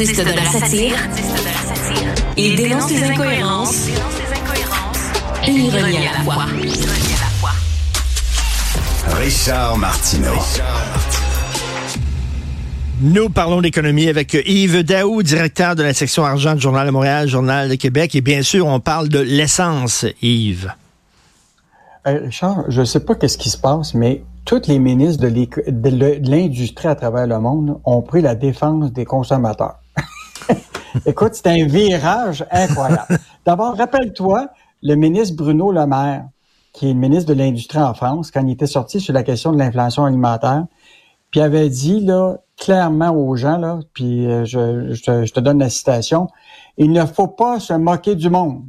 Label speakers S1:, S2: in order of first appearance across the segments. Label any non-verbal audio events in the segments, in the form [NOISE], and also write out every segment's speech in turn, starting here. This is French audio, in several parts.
S1: artiste de la satire. Il dénonce les incohérences et ironie à la fois.
S2: Richard Martineau.
S3: Nous parlons d'économie avec Yves Daou, directeur de la section argent du Journal de Montréal, Journal de Québec. Et bien sûr, on parle de l'essence, Yves.
S4: Richard, je ne sais pas qu'est-ce qui se passe, mais tous les ministres de l'industrie à travers le monde ont pris la défense des consommateurs. [LAUGHS] Écoute, c'est un virage incroyable. D'abord, rappelle-toi, le ministre Bruno Le Maire, qui est le ministre de l'Industrie en France, quand il était sorti sur la question de l'inflation alimentaire, puis avait dit là clairement aux gens là, puis euh, je, te donne la citation, il ne faut pas se moquer du monde.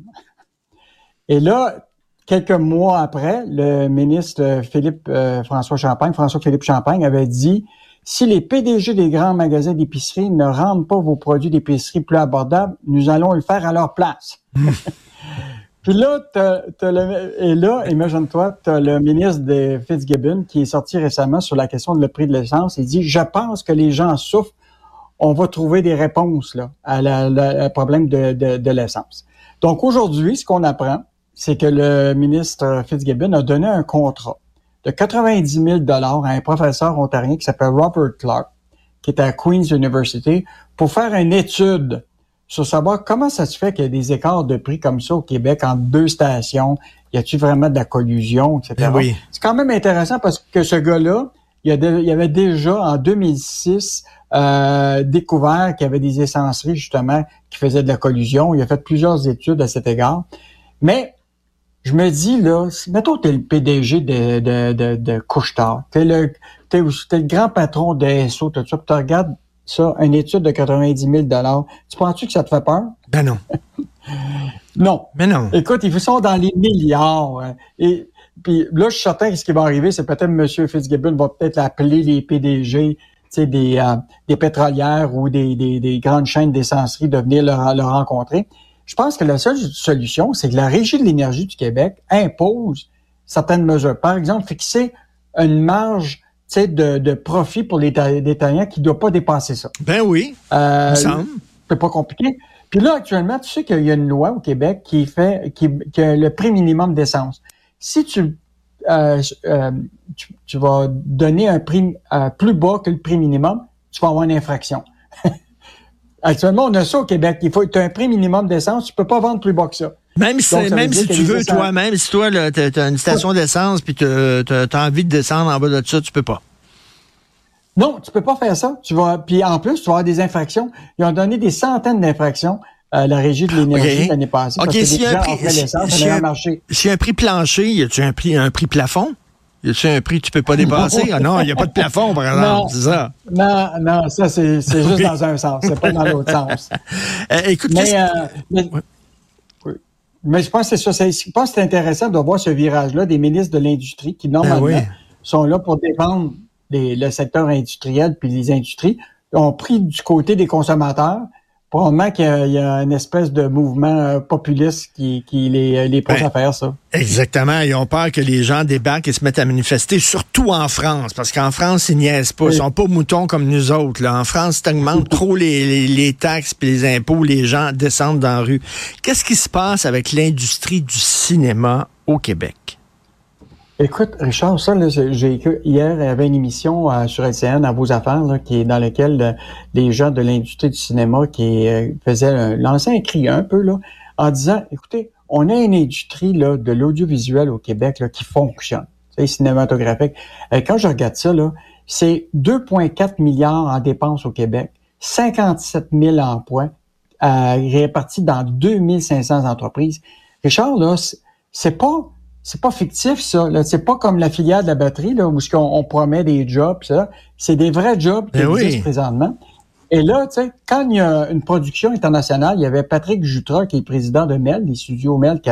S4: Et là, quelques mois après, le ministre Philippe euh, François Champagne, François Philippe Champagne avait dit si les PDG des grands magasins d'épicerie ne rendent pas vos produits d'épicerie plus abordables, nous allons le faire à leur place. [LAUGHS] Puis là, et là, imagine-toi, tu as le ministre de Fitzgibbon qui est sorti récemment sur la question de le prix de l'essence. Il dit, je pense que les gens souffrent. On va trouver des réponses là, à la, problème de, de, de l'essence. Donc aujourd'hui, ce qu'on apprend, c'est que le ministre Fitzgibbon a donné un contrat de 90 000 dollars à un professeur ontarien qui s'appelle Robert Clark, qui est à Queen's University, pour faire une étude sur savoir comment ça se fait qu'il y a des écarts de prix comme ça au Québec entre deux stations. Y a-t-il vraiment de la collusion, etc. Ben oui. C'est quand même intéressant parce que ce gars-là, il, y avait déjà en 2006 euh, découvert qu'il y avait des essenceries justement qui faisaient de la collusion. Il a fait plusieurs études à cet égard. Mais je me dis, là, mettons t'es le PDG de, de, de, de Couche-Tard, t'es le, t'es, le grand patron de SO, tout ça, tu regardes ça, une étude de 90 000 tu penses-tu que ça te fait peur?
S3: Ben non. [LAUGHS]
S4: non.
S3: Mais non.
S4: Écoute, ils sont dans les milliards. Hein. Et puis là, je suis certain que ce qui va arriver, c'est peut-être M. Fitzgibbon va peut-être appeler les PDG des, euh, des pétrolières ou des, des, des grandes chaînes d'essencerie de venir le, le rencontrer. Je pense que la seule solution, c'est que la Régie de l'énergie du Québec impose certaines mesures. Par exemple, fixer une marge de, de profit pour les détaillants qui ne doit pas dépasser ça.
S3: Ben oui,
S4: euh, C'est pas compliqué. Puis là, actuellement, tu sais qu'il y a une loi au Québec qui fait qui, qui a le prix minimum d'essence. Si tu, euh, euh, tu, tu, vas donner un prix euh, plus bas que le prix minimum, tu vas avoir une infraction. [LAUGHS] Actuellement, on a ça au Québec. Il faut un prix minimum d'essence. Tu peux pas vendre plus bas que ça.
S3: Même si, même si tu veux, toi, même si toi, tu as une station d'essence puis tu as, envie de descendre en bas de ça, tu peux pas.
S4: Non, tu peux pas faire ça. Tu vas, puis en plus, tu vas avoir des infractions. Ils ont donné des centaines d'infractions à la régie de l'énergie l'année passée.
S3: OK, s'il y a si, un prix plancher, y a-tu un prix, un prix plafond? Y a-tu un prix que tu peux pas dépasser? ah [LAUGHS] non, il n'y a pas de plafond, par exemple, c'est ça?
S4: Non, non, ça, c'est juste dans un sens, c'est pas dans l'autre sens. [LAUGHS]
S3: Euh, écoute,
S4: mais, euh, mais, mais, je pense que c'est ça. Je pense que c'est intéressant de voir ce virage-là des ministres de l'Industrie qui, normalement, ben sont là pour défendre le secteur industriel puis les industries, ont pris du côté des consommateurs, Probablement qu'il y, a une espèce de mouvement euh, populiste qui, les, euh, les pousse ben, à faire ça.
S3: Exactement. Ils ont peur que les gens débarquent et se mettent à manifester, surtout en France, parce qu'en France, ils niaisent pas. Ils sont pas moutons comme nous autres. Là. En France, tu augmentes [LAUGHS] trop les, les, taxes et les impôts, les gens descendent dans la rue. Qu'est-ce qui se passe avec l'industrie du cinéma au Québec?
S4: Écoute, Richard, ça, j'ai écrit hier, il y avait une émission euh, sur LCN à vos affaires, là, qui est dans laquelle euh, les gens de l'industrie du cinéma qui euh, faisaient lancer un cri un peu là, en disant, écoutez, on a une industrie là, de l'audiovisuel au Québec là, qui fonctionne, c'est cinématographique. quand je regarde ça, là, c'est 2,4 milliards en dépenses au Québec, 57 000 emplois répartis dans 2500 entreprises. Richard, là, c'est pas c'est pas fictif, ça. C'est pas comme la filière de la batterie, là, où on, promet des jobs, ça. C'est des vrais jobs qui ben existent présentement. Et là, tu sais, quand il y a une production internationale, il y avait Patrick Jutra, qui est président de MEL, des studios MEL, qui,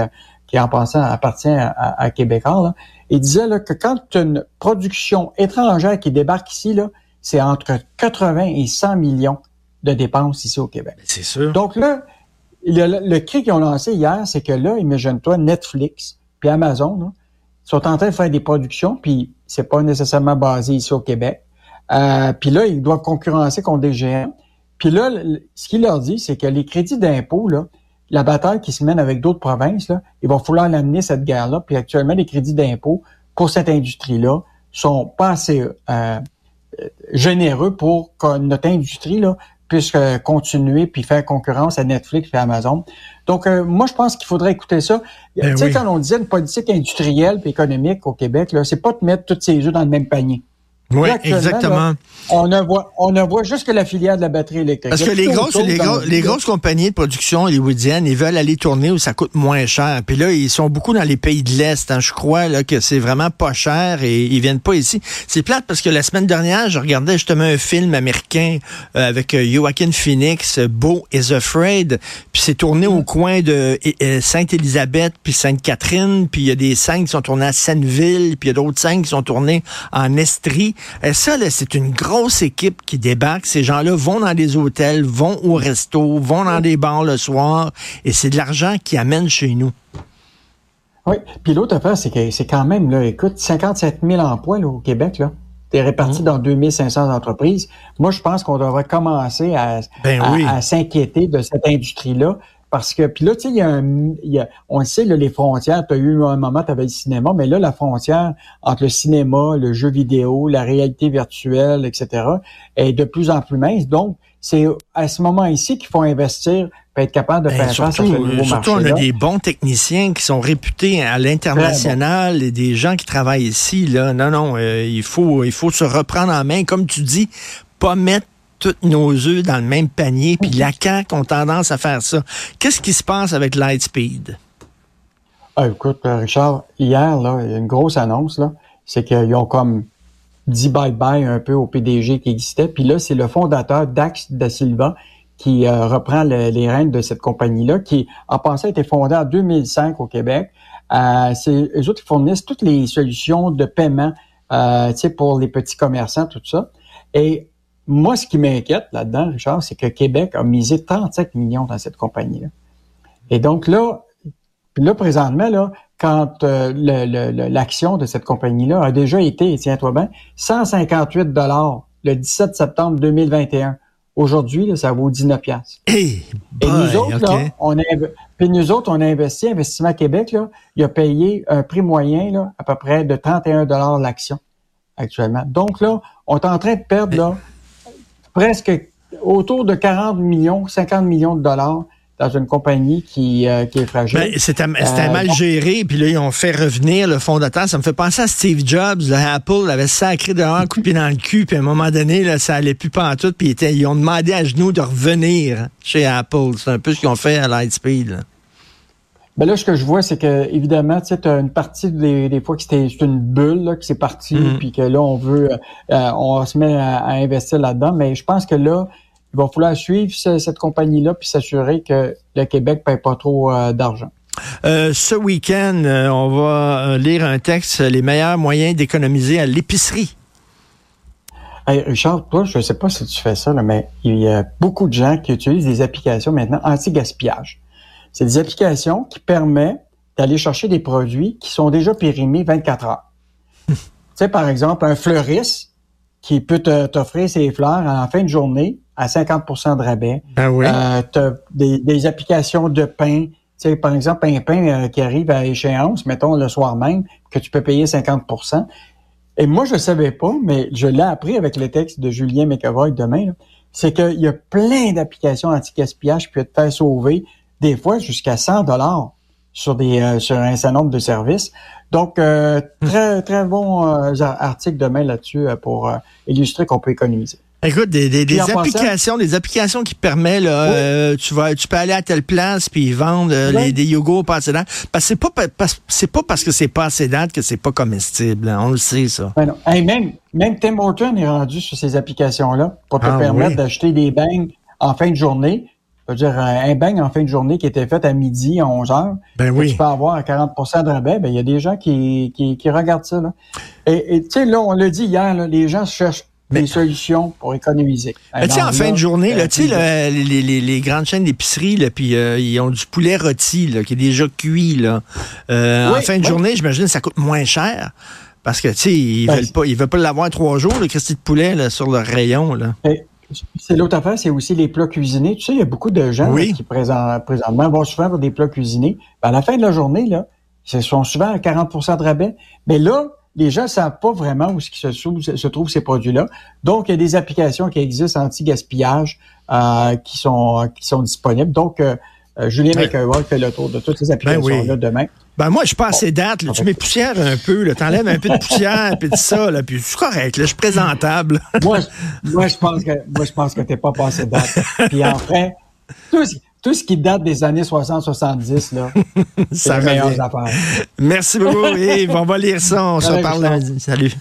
S4: qui en passant appartient à, à, Québécois, là. Il disait là, que quand une production étrangère qui débarque ici, là, c'est entre 80 et 100 millions de dépenses ici au Québec.
S3: C'est sûr.
S4: Donc là, le, le cri qu'ils ont lancé hier, c'est que là, imagine-toi, Netflix, puis Amazon sont en train de faire des productions, puis c'est pas nécessairement basé ici au Québec. Euh, puis là, ils doivent concurrencer contre des géants. Puis là, ce qu'il leur dit, c'est que les crédits d'impôt, là, la bataille qui se mène avec d'autres provinces, là, il va falloir l'amener cette guerre-là. Puis actuellement, les crédits d'impôt pour cette industrie-là sont pas assez euh, généreux pour que notre industrie là, puisse euh, continuer puis faire concurrence à Netflix et à Amazon. Donc, euh, moi, je pense qu'il faudrait écouter ça.
S3: Ben
S4: tu sais,
S3: oui.
S4: quand on disait une politique industrielle et économique au Québec, là, c'est pas de mettre tous ses œufs dans le même panier.
S3: Oui, exactement.
S4: là, on ne voit, on ne voit juste que la filière de la batterie électrique.
S3: Parce que les grosses, les, gros- les grosses compagnies de production hollywoodiennes, ils veulent aller tourner où ça coûte moins cher. Puis là, ils sont beaucoup dans les pays de l'Est. hein. Je crois là, que c'est vraiment pas cher et ils viennent pas ici. C'est plate parce que la semaine dernière, je regardais justement un film américain euh, avec euh, Joaquin Phoenix, Beau is Afraid. Puis c'est tourné au coin de euh, Sainte-Élisabeth puis Sainte-Catherine. Puis il y a des scènes qui sont tournées à Senneville. Puis il y a d'autres scènes qui sont tournées en Estrie. Et ça, là, c'est une grosse équipe qui débarque. Ces gens-là vont dans des hôtels, vont au resto, vont dans des bars le soir. Et c'est de l'argent qui amène chez nous.
S4: Oui. Puis l'autre affaire, c'est que c'est quand même, là, écoute, 57 000 emplois là, au Québec, là. T'es
S3: Mmh.
S4: réparti dans 2500 entreprises. Moi, je pense qu'on devrait commencer à,
S3: Ben
S4: à,
S3: oui.
S4: à s'inquiéter de cette industrie-là. Parce que, puis là, tu sais, il y a un, il y a- on le sait, là, les frontières, tu as eu un moment, tu avais le cinéma, mais là, la frontière entre le cinéma, le jeu vidéo, la réalité virtuelle, etc., est de plus en plus mince. Donc, c'est à ce moment ici qu'il faut investir pour être capable de
S3: Ben,
S4: faire face à ce
S3: surtout,
S4: nouveau
S3: euh, surtout, on a des bons techniciens qui sont réputés à l'international et des gens qui travaillent ici. Là. Non, non, euh, il, faut, il faut se reprendre en main. Comme tu dis, pas mettre tous nos œufs dans le même panier. Puis la CAQ ont tendance à faire ça. Qu'est-ce qui se passe avec Lightspeed?
S4: Ah, écoute, euh, Richard, hier, là, il y a une grosse annonce, là. C'est qu'ils ont comme dit bye-bye un peu au PDG qui existait. Puis là, c'est le fondateur Dax Da Silva qui euh, reprend le- les rênes de cette compagnie-là, qui, en passant, a été fondée en 2005 au Québec. Euh, c'est eux autres qui fournissent toutes les solutions de paiement, euh, tu sais, pour les petits commerçants, tout ça. Et moi, ce qui m'inquiète là-dedans, Richard, c'est que Québec a misé 35 millions dans cette compagnie-là. Et donc là, là, présentement, là, quand euh, l'action de cette compagnie-là a déjà été, tiens-toi bien, 158 dollars le 17 septembre 2021. Aujourd'hui, ça vaut 19 piastres.
S3: Hey,
S4: Et nous autres, là, on a, puis nous autres, on a investi, Investissement Québec, là, il a payé un prix moyen, là, à peu près de 31 dollars l'action, actuellement. Donc, là, on est en train de perdre, là, presque autour de 40 millions, 50 millions de dollars dans une compagnie qui, euh, qui est fragile.
S3: Ben, c'était c'était
S4: Euh,
S3: mal géré, puis là, ils ont fait revenir le fondateur. Ça me fait penser à Steve Jobs. Là, Apple avait sacré dehors, un coup de pied dans le cul, puis à un moment donné, là, ça allait plus pantoute, puis ils, ont demandé à genoux de revenir chez Apple. C'est un peu ce qu'ils ont fait à Lightspeed. là.
S4: Ben là, ce que je vois, c'est que évidemment, tu sais, as une partie des, des fois que c'était c'est une bulle là, qui s'est partie,
S3: Mhm.
S4: puis que là, on veut, euh, on se met à, à investir là-dedans. Mais je pense que là, il va falloir suivre ce- cette compagnie-là puis s'assurer que le Québec paye pas trop euh, d'argent.
S3: Euh, ce week-end, euh, on va lire un texte, les meilleurs moyens d'économiser à l'épicerie.
S4: Hey, Richard, toi, je sais pas si tu fais ça, là, mais il y a beaucoup de gens qui utilisent des applications maintenant anti-gaspillage. C'est des applications qui permettent d'aller chercher des produits qui sont déjà périmés 24 heures. tu sais, par exemple, un fleuriste qui peut t'offrir ses fleurs en fin de journée à 50% de rabais.
S3: Ah oui?
S4: Euh, des, des applications de pain. Tu sais, par exemple, un pain euh, qui arrive à échéance, mettons le soir même, que tu peux payer 50% Et moi, je ne savais pas, mais je l'ai appris avec le texte de Julien McAvoy demain, là, c'est qu'il y a plein d'applications anti-gaspillage qui peuvent te faire sauver des fois jusqu'à 100 dollars sur des euh, sur un certain nombre de services. Donc, euh, très, très bon euh, article demain là-dessus euh, pour euh, illustrer qu'on peut économiser.
S3: Écoute, des, des, des applications, des applications qui permettent, là,
S4: Oui.
S3: euh, tu vas, tu peux aller à telle place puis ils vendent euh,
S4: Oui.
S3: les, des yogourts pas assez. Parce que c'est pas, c'est pas parce que c'est pas assez date que c'est pas comestible. hein. On le sait, ça.
S4: Ben non. Hey, même, même Tim Horton est rendu sur ces applications-là pour te
S3: Ah,
S4: permettre
S3: oui.
S4: d'acheter des beignes en fin de journée. Un beigne en fin de journée qui était fait à midi, à 11 heures,
S3: Ben oui.
S4: tu peux avoir à 40% de rabais, ben, il y a des gens qui, qui, qui regardent ça. Là. Et tu sais, là, on l'a dit hier, là, les gens cherchent
S3: Mais-
S4: des solutions pour économiser.
S3: Tu sais, en fin de journée, là,
S4: euh,
S3: tu sais, les, les- les grandes chaînes d'épicerie, là, puis euh, ils ont du poulet rôti, là, qui est déjà cuit, là. Euh, en fin de
S4: oui.
S3: journée, j'imagine que ça coûte moins cher. Parce que, tu sais, ils
S4: Ben,
S3: veulent pas, ils veulent pas l'avoir trois jours, le Christy de poulet, là, sur le rayon, là.
S4: Et, c'est l'autre affaire, c'est aussi les plats cuisinés. Tu sais, il y a beaucoup de gens
S3: Oui.
S4: là, qui présent- présentement vont souvent pour des plats cuisinés. Ben, à la fin de la journée, là, ce sont souvent à 40% de rabais. Mais là, les gens ne savent pas vraiment où se, trouve, se trouvent ces produits-là. Donc, il y a des applications qui existent anti-gaspillage euh, qui sont qui sont disponibles. Donc, euh, euh, Julien. McElroy fait le tour de toutes ces applications-là
S3: oui.
S4: demain.
S3: Ben moi, je suis pas assez date. là. Tu m'époussières un peu. là. T'enlèves un peu de poussière, puis de ça. Là, puis je suis correct. Là, je suis présentable. [LAUGHS]
S4: moi, je- moi, je pense que moi, je pense que t'es pas passé date. Puis enfin, tout, ce- tout ce qui date des années 60-70, là, [LAUGHS] c'est les meilleures affaires.
S3: Merci beaucoup, Yves. On va lire ça. On se reparle lundi. Salut.